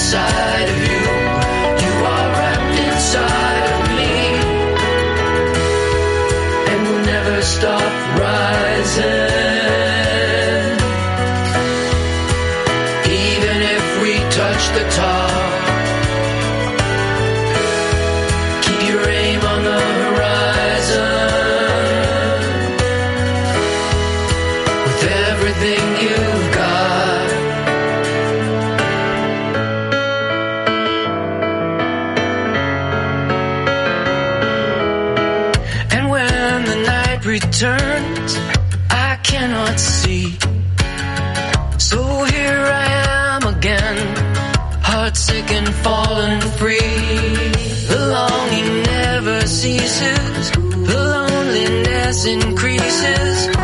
side of you. Heartsick and fallen free. The longing never ceases, the loneliness increases,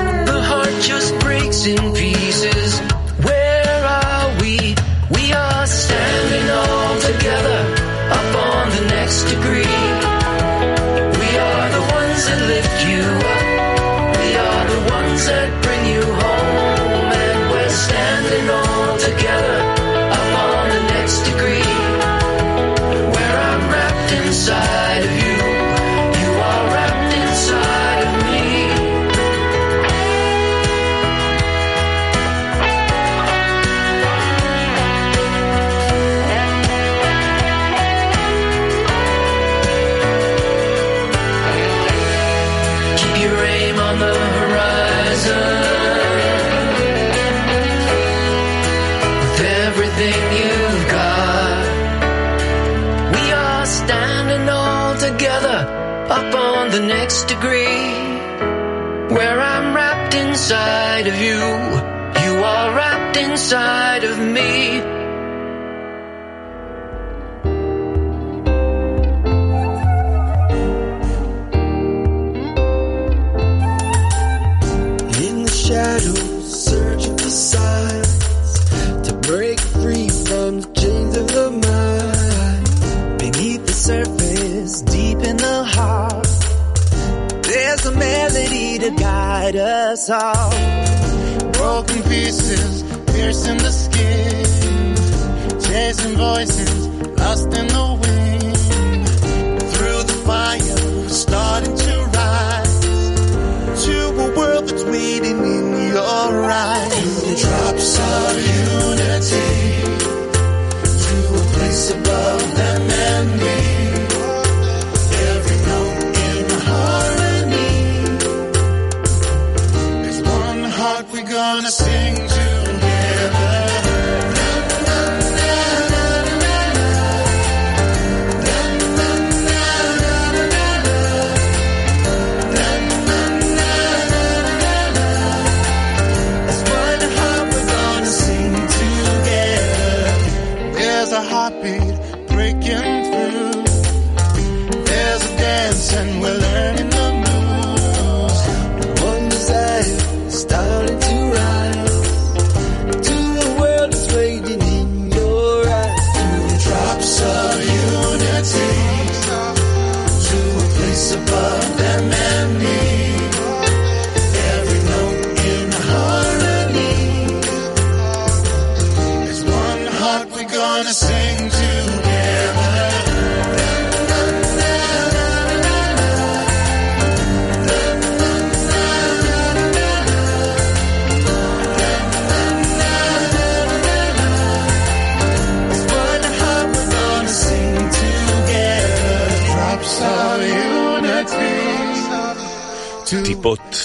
shadows, searching for signs to break free from the chains of the mind. Beneath the surface, deep in the heart, there's a melody to guide us all. Broken pieces, piercing the skin, chasing voices, lost in the wind. Gonna sing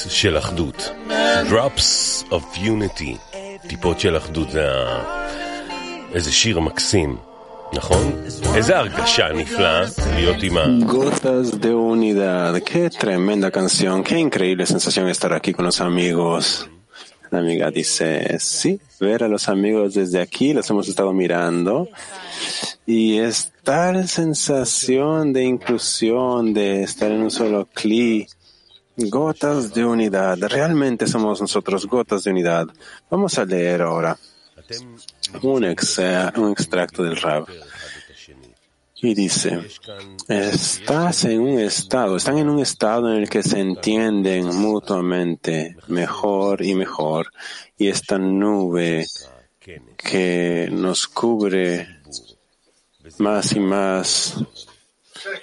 טיפות של אחדות. Drops of Unity. טיפות של אחדות זה ה... איזה שיר מקסים, נכון? איזה הרגשה נפלאה להיות עם ה... Gotas de unidad, qué tremenda canción, qué increíble sensación estar aquí con los amigos. La amiga dice, sí, ver a los amigos desde aquí, los hemos estado mirando y es tal sensación de inclusión, de estar en un solo cli, gotas de unidad, realmente somos nosotros gotas de unidad. Vamos a leer ahora un, ex- un extracto del Rab. Y dice, estás en un estado, están en un estado en el que se entienden mutuamente mejor y mejor. Y esta nube que nos cubre más y más.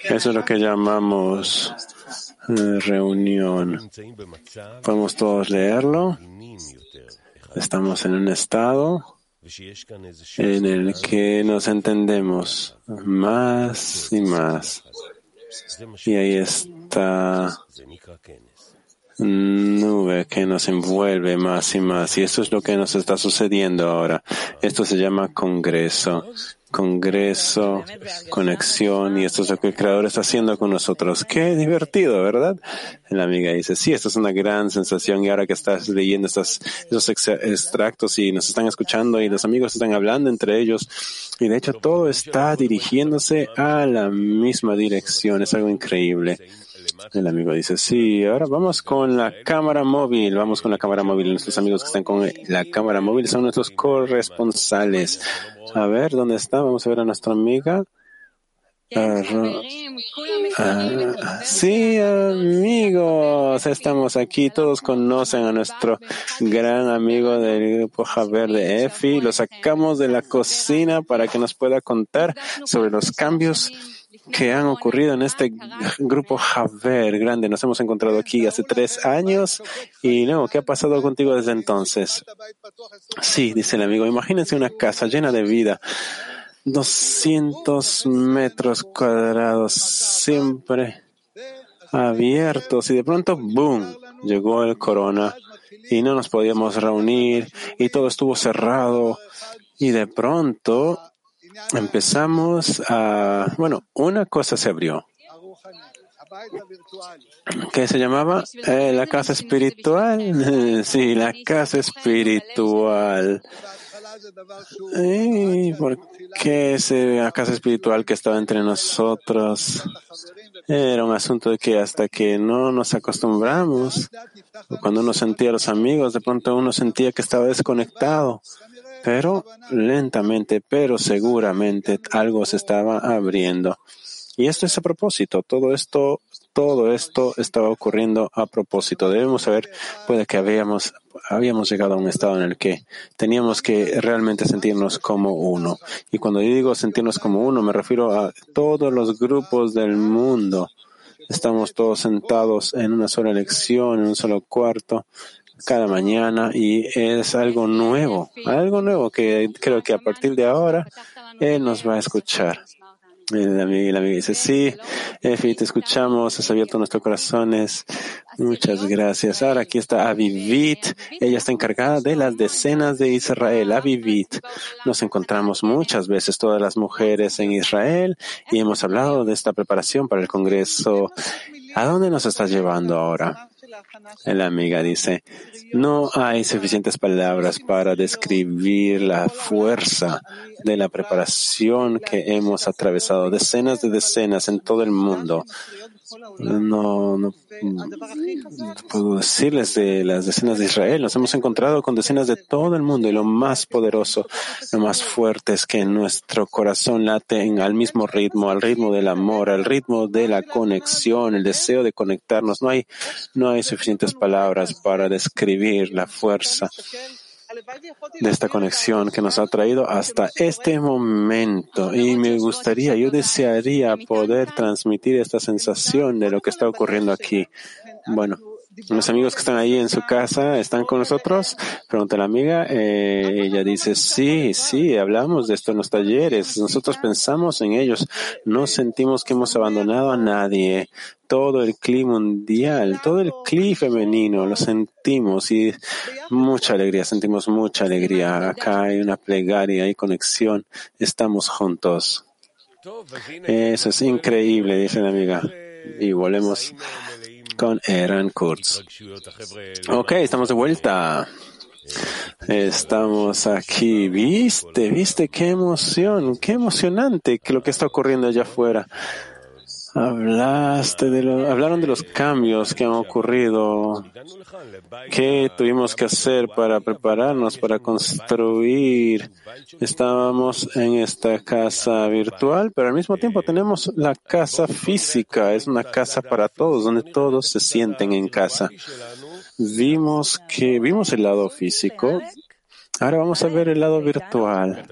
Eso es lo que llamamos eh, reunión. Podemos todos leerlo. Estamos en un estado en el que nos entendemos más y más. Y ahí está nube que nos envuelve más y más. Y esto es lo que nos está sucediendo ahora. Esto se llama Congreso. Congreso, conexión, y esto es lo que el Creador está haciendo con nosotros. Qué divertido, ¿verdad? La amiga dice, sí, esto es una gran sensación y ahora que estás leyendo estas, esos extractos y nos están escuchando y los amigos están hablando entre ellos y de hecho todo está dirigiéndose a la misma dirección. Es algo increíble. El amigo dice, sí, ahora vamos con la cámara móvil, vamos con la cámara móvil. Nuestros amigos que están con la cámara móvil son nuestros corresponsales. A ver, ¿dónde está? Vamos a ver a nuestra amiga. Ah, ah, sí, amigos, estamos aquí. Todos conocen a nuestro gran amigo del grupo Javier de EFI. Lo sacamos de la cocina para que nos pueda contar sobre los cambios que han ocurrido en este grupo Javer grande. Nos hemos encontrado aquí hace tres años y luego, ¿qué ha pasado contigo desde entonces? Sí, dice el amigo, imagínense una casa llena de vida. 200 metros cuadrados, siempre abiertos y de pronto, ¡boom!, llegó el corona y no nos podíamos reunir y todo estuvo cerrado y de pronto empezamos a, bueno, una cosa se abrió, que se llamaba eh, la casa espiritual. Sí, la casa espiritual. ¿Y por qué esa casa espiritual que estaba entre nosotros? Era un asunto de que hasta que no nos acostumbramos, cuando uno sentía a los amigos, de pronto uno sentía que estaba desconectado pero lentamente, pero seguramente algo se estaba abriendo. Y esto es a propósito, todo esto, todo esto estaba ocurriendo a propósito. Debemos saber, puede que habíamos, habíamos llegado a un estado en el que teníamos que realmente sentirnos como uno. Y cuando yo digo sentirnos como uno, me refiero a todos los grupos del mundo. Estamos todos sentados en una sola lección, en un solo cuarto, cada mañana y es algo nuevo, algo nuevo que creo que a partir de ahora Él nos va a escuchar. El amigo, amigo dice, sí, Efi, te escuchamos, has abierto nuestros corazones. Muchas gracias. Ahora aquí está Avivit. Ella está encargada de las decenas de Israel. Avivit. Nos encontramos muchas veces todas las mujeres en Israel y hemos hablado de esta preparación para el Congreso. ¿A dónde nos estás llevando ahora? La amiga dice, no hay suficientes palabras para describir la fuerza de la preparación que hemos atravesado, decenas de decenas en todo el mundo. No, puedo decirles de las decenas de Israel. Nos hemos encontrado con decenas de todo el mundo y lo más poderoso, lo más fuerte es que nuestro corazón late al mismo ritmo, al ritmo del amor, al ritmo de la conexión, el deseo de conectarnos. No hay, no hay suficientes palabras para describir la fuerza de esta conexión que nos ha traído hasta este momento. Y me gustaría, yo desearía poder transmitir esta sensación de lo que está ocurriendo aquí. Bueno, los amigos que están ahí en su casa están con nosotros. Pregunta la amiga. Eh, ella dice, sí, sí, hablamos de esto en los talleres. Nosotros pensamos en ellos. No sentimos que hemos abandonado a nadie. Todo el clima mundial, todo el clima femenino, lo sentimos y mucha alegría, sentimos mucha alegría. Acá hay una plegaria, hay conexión. Estamos juntos. Eso es increíble, dice la amiga. Y volvemos con Eran Kurtz. Ok, estamos de vuelta. Estamos aquí. Viste, viste qué emoción, qué emocionante que lo que está ocurriendo allá afuera. Hablaste de lo, hablaron de los cambios que han ocurrido, qué tuvimos que hacer para prepararnos, para construir. Estábamos en esta casa virtual, pero al mismo tiempo tenemos la casa física. Es una casa para todos, donde todos se sienten en casa. Vimos que, vimos el lado físico Ahora vamos a ver el lado virtual.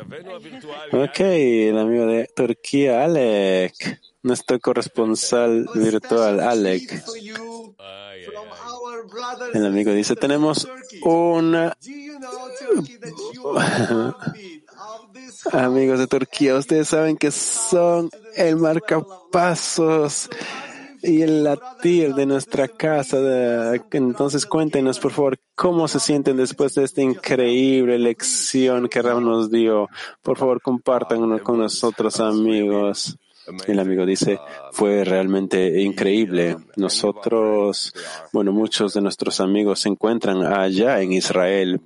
Ok, el amigo de Turquía, Alec. Nuestro corresponsal virtual, Alec. El amigo dice, tenemos una... Amigos de Turquía, ustedes saben que son el marcapasos y el latir de nuestra casa. Entonces cuéntenos, por favor, cómo se sienten después de esta increíble lección que Ram nos dio. Por favor, compartan con nosotros, amigos. El amigo dice, fue realmente increíble. Nosotros, bueno, muchos de nuestros amigos se encuentran allá en Israel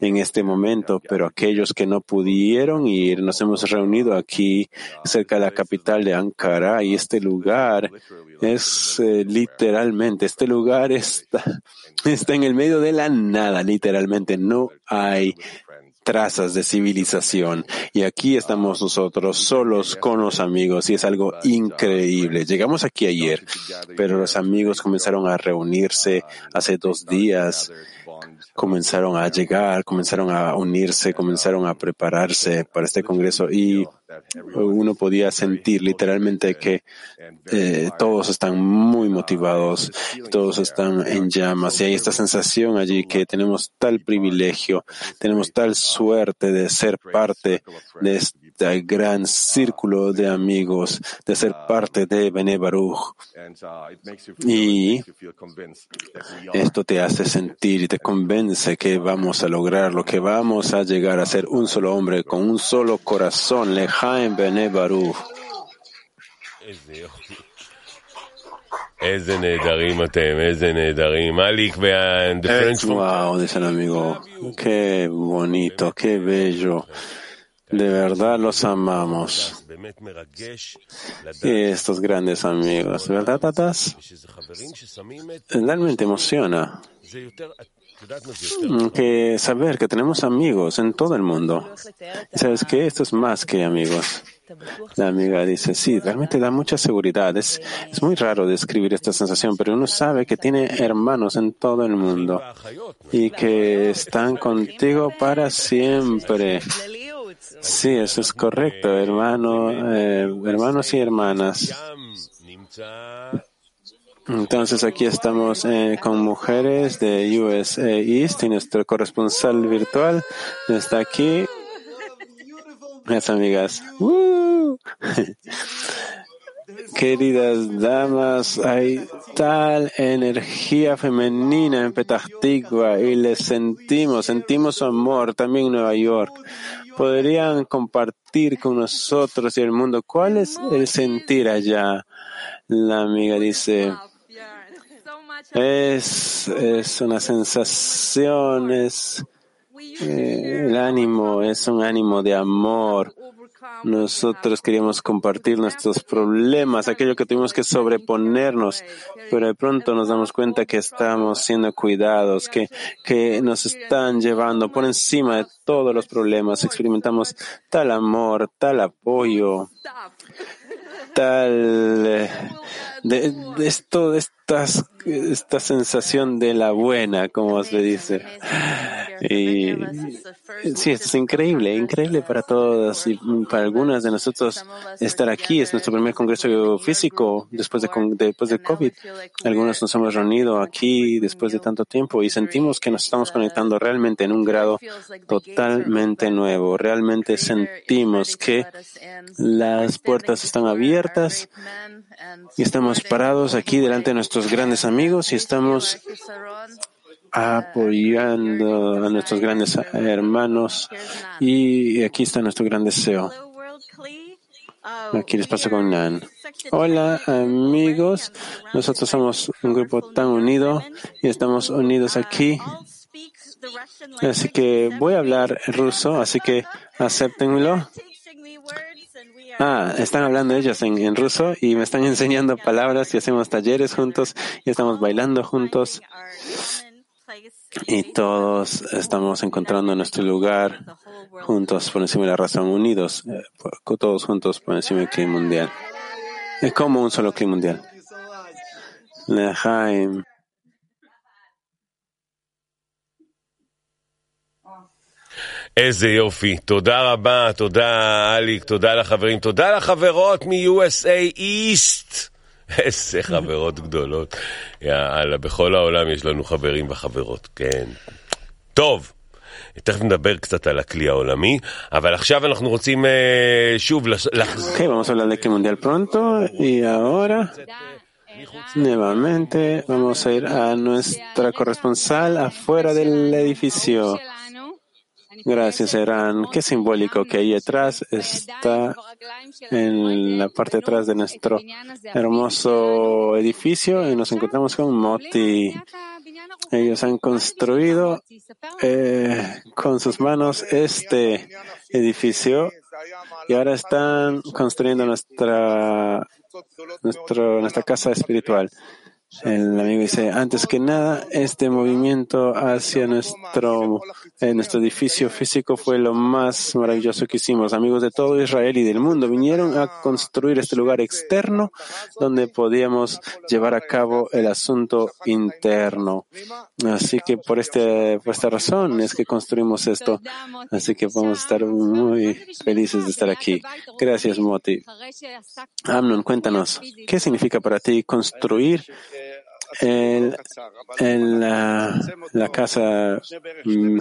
en este momento, pero aquellos que no pudieron ir, nos hemos reunido aquí cerca de la capital de Ankara y este lugar es eh, literalmente, este lugar está, está en el medio de la nada, literalmente, no hay trazas de civilización. Y aquí estamos nosotros solos con los amigos y es algo increíble. Llegamos aquí ayer, pero los amigos comenzaron a reunirse hace dos días comenzaron a llegar, comenzaron a unirse, comenzaron a prepararse para este Congreso y uno podía sentir literalmente que eh, todos están muy motivados, todos están en llamas y hay esta sensación allí que tenemos tal privilegio, tenemos tal suerte de ser parte de este gran círculo de amigos, de ser parte de Bene Baruch. Y esto te hace sentir y te convence que vamos a lograr lo que vamos a llegar a ser un solo hombre con un solo corazón, Lejaim Bene Baruch. Wow, dice el amigo. Qué bonito, qué bello. De verdad los amamos. estos grandes amigos, ¿verdad, Tatas? Realmente emociona que saber que tenemos amigos en todo el mundo. ¿Sabes qué? Esto es más que amigos. La amiga dice, sí, realmente da mucha seguridad. Es, es muy raro describir esta sensación, pero uno sabe que tiene hermanos en todo el mundo y que están contigo para siempre. Sí, eso es correcto, hermano, eh, hermanos y hermanas. Entonces aquí estamos eh, con mujeres de USA East y nuestro corresponsal virtual está aquí. Las amigas. Queridas damas, hay tal energía femenina en Petah y les sentimos, sentimos su amor también en Nueva York podrían compartir con nosotros y el mundo cuál es el sentir allá. La amiga dice, es, es una sensación, es eh, el ánimo, es un ánimo de amor, nosotros queríamos compartir nuestros problemas, aquello que tuvimos que sobreponernos, pero de pronto nos damos cuenta que estamos siendo cuidados, que, que nos están llevando por encima de todos los problemas. Experimentamos tal amor, tal apoyo, tal eh, de, esto, estas, esta sensación de la buena, como se dice. Y sí, esto es increíble, increíble para todas y para algunas de nosotros estar aquí. Es nuestro primer congreso físico después de, después de COVID. Algunos nos hemos reunido aquí después de tanto tiempo y sentimos que nos estamos conectando realmente en un grado totalmente nuevo. Realmente sentimos que las puertas están abiertas y estamos parados aquí delante de nuestros grandes amigos y estamos apoyando a nuestros grandes hermanos y aquí está nuestro gran deseo. Aquí les paso con Nan. Hola amigos, nosotros somos un grupo tan unido y estamos unidos aquí. Así que voy a hablar ruso, así que acéptenlo. Ah, están hablando ellos en, ruso y me están enseñando palabras y hacemos talleres juntos y estamos bailando juntos y todos estamos encontrando nuestro lugar juntos por encima de la razón, unidos, eh, todos juntos por encima del clima mundial. Es como un solo clima mundial. Lejaim. איזה יופי. תודה רבה, תודה אליק, תודה לחברים, תודה לחברות מ-USA East. איזה חברות גדולות. יאללה, בכל העולם יש לנו חברים וחברות, כן. טוב. תכף נדבר קצת על הכלי העולמי, אבל עכשיו אנחנו רוצים אה, שוב לחזור. Ok, vamos a hablar de que mundial nuevamente vamos a ir a nuestra corresponsal afuera del edificio. Gracias, Eran. Qué simbólico que ahí atrás está en la parte de atrás de nuestro hermoso edificio y nos encontramos con Moti. Ellos han construido eh, con sus manos este edificio y ahora están construyendo nuestra, nuestra casa espiritual. El amigo dice, antes que nada, este movimiento hacia nuestro, eh, nuestro edificio físico fue lo más maravilloso que hicimos. Amigos de todo Israel y del mundo vinieron a construir este lugar externo donde podíamos llevar a cabo el asunto interno. Así que por, este, por esta razón es que construimos esto. Así que podemos estar muy felices de estar aquí. Gracias, Moti. Amnon, cuéntanos, ¿qué significa para ti construir en, en la, casa mm,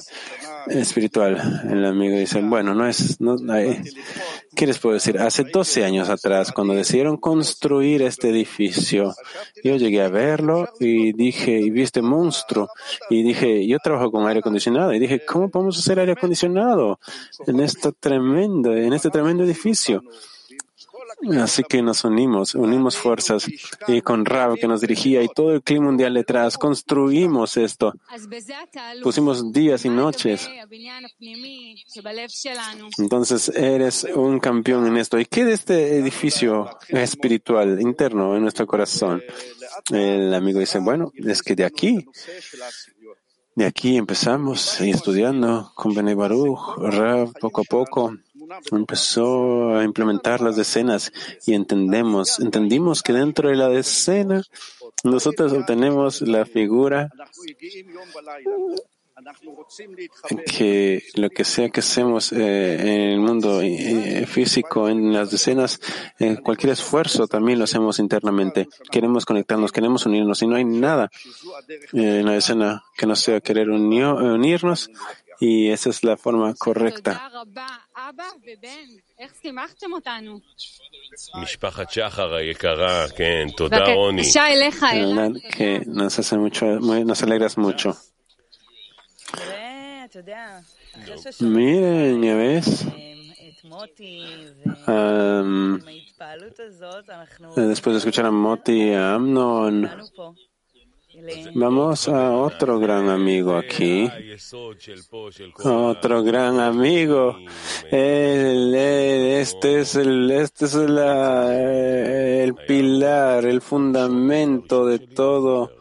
espiritual. El amigo dice, bueno, no es, no, hay, ¿qué les puedo decir? Hace 12 años atrás, cuando decidieron construir este edificio, yo llegué a verlo y dije, y vi este monstruo, y dije, yo trabajo con aire acondicionado, y dije, ¿cómo podemos hacer aire acondicionado en este tremendo, en este tremendo edificio? Así que nos unimos, unimos fuerzas y con Rab que nos dirigía y todo el clima mundial detrás, construimos esto. Pusimos días y noches. Entonces eres un campeón en esto. ¿Y qué de este edificio espiritual interno en nuestro corazón? El amigo dice, bueno, es que de aquí, de aquí empezamos estudiando con Bene Baruch, Rab, poco a poco empezó a implementar las decenas y entendemos, entendimos que dentro de la decena nosotros obtenemos la figura que lo que sea que hacemos eh, en el mundo eh, físico, en las decenas, en cualquier esfuerzo también lo hacemos internamente. Queremos conectarnos, queremos unirnos y no hay nada eh, en la decena que no sea querer unirnos y esa es la forma correcta. que nos hace mucho, nos alegras mucho. Miren, ya ves. Um, después de escuchar a Moti y a Amnon, Vamos a otro gran amigo aquí. Otro gran amigo. este es el, este es el pilar, el fundamento de todo.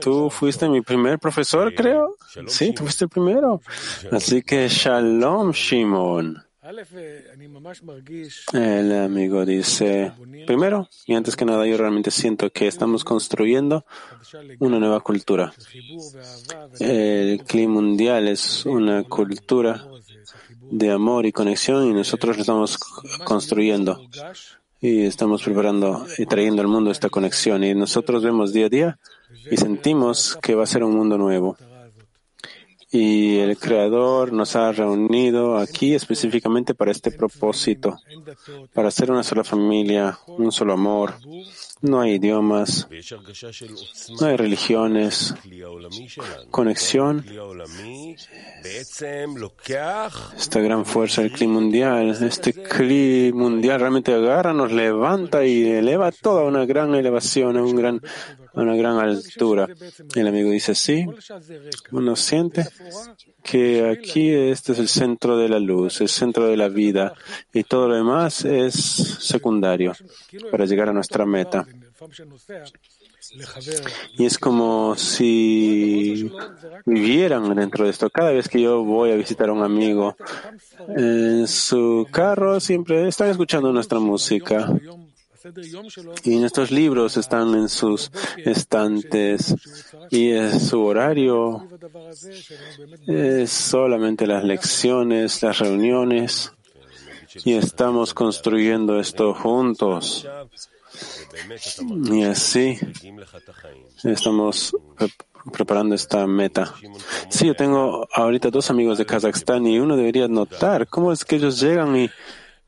Tú fuiste mi primer profesor, creo. Sí, tú fuiste el primero. Así que Shalom, Shimon. El amigo dice, primero, y antes que nada, yo realmente siento que estamos construyendo una nueva cultura. El clima mundial es una cultura de amor y conexión y nosotros lo estamos construyendo. Y estamos preparando y trayendo al mundo esta conexión. Y nosotros vemos día a día y sentimos que va a ser un mundo nuevo y el Creador nos ha reunido aquí específicamente para este propósito, para ser una sola familia, un solo amor. No hay idiomas, no hay religiones, conexión. Esta gran fuerza del clima mundial, este clima mundial realmente agarra, nos levanta y eleva toda una gran elevación, un gran una gran altura. El amigo dice, sí, uno siente que aquí este es el centro de la luz, el centro de la vida y todo lo demás es secundario para llegar a nuestra meta. Y es como si vivieran dentro de esto. Cada vez que yo voy a visitar a un amigo en su carro, siempre están escuchando nuestra música. Y nuestros libros están en sus estantes y es su horario es solamente las lecciones, las reuniones y estamos construyendo esto juntos. Y así estamos preparando esta meta. Sí, yo tengo ahorita dos amigos de Kazajstán y uno debería notar cómo es que ellos llegan y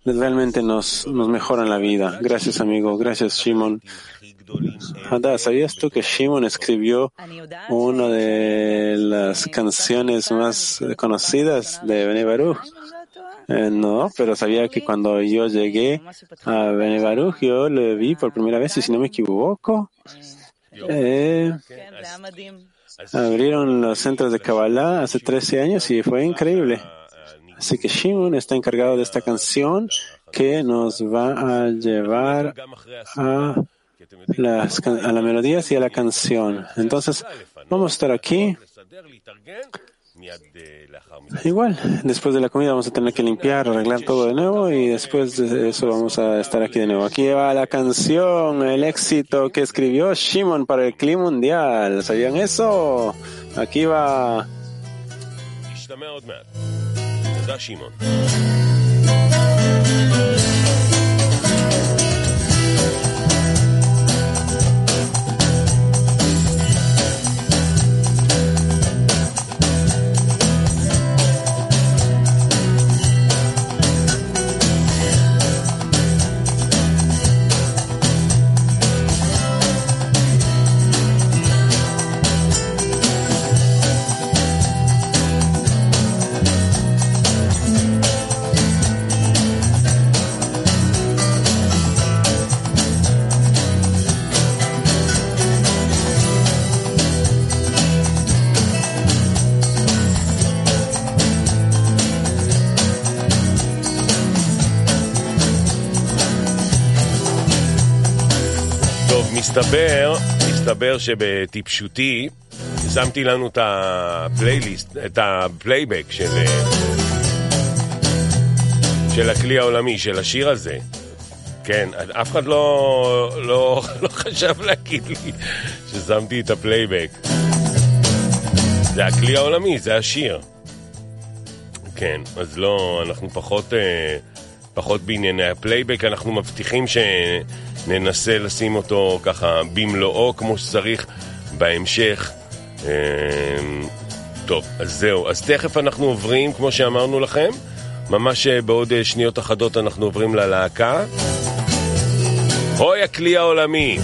realmente nos, nos mejoran la vida. Gracias, amigo. Gracias, Shimon. Ada, ¿sabías tú que Shimon escribió una de las canciones más conocidas de Bene Baruch? Eh, no, pero sabía que cuando yo llegué a Bene Baruch, yo lo vi por primera vez y si no me equivoco, eh, abrieron los centros de Kabbalah hace 13 años y fue increíble. Así que Shimon está encargado de esta canción que nos va a llevar a las, a las melodías y a la canción. Entonces, vamos a estar aquí. Igual, después de la comida vamos a tener que limpiar, arreglar todo de nuevo y después de eso vamos a estar aquí de nuevo. Aquí va la canción, el éxito que escribió Shimon para el clima mundial. ¿Sabían eso? Aquí va. מסתבר, מסתבר שבטיפשותי שמתי לנו את הפלייליסט, את הפלייבק של, של הכלי העולמי, של השיר הזה. כן, אף אחד לא, לא, לא חשב להגיד לי ששמתי את הפלייבק. זה הכלי העולמי, זה השיר. כן, אז לא, אנחנו פחות, פחות בענייני הפלייבק, אנחנו מבטיחים שננסה לשים אותו ככה במלואו כמו שצריך בהמשך. טוב, אז זהו. אז תכף אנחנו עוברים, כמו שאמרנו לכם, ממש בעוד שניות אחדות אנחנו עוברים ללהקה. הוי הכלי העולמי!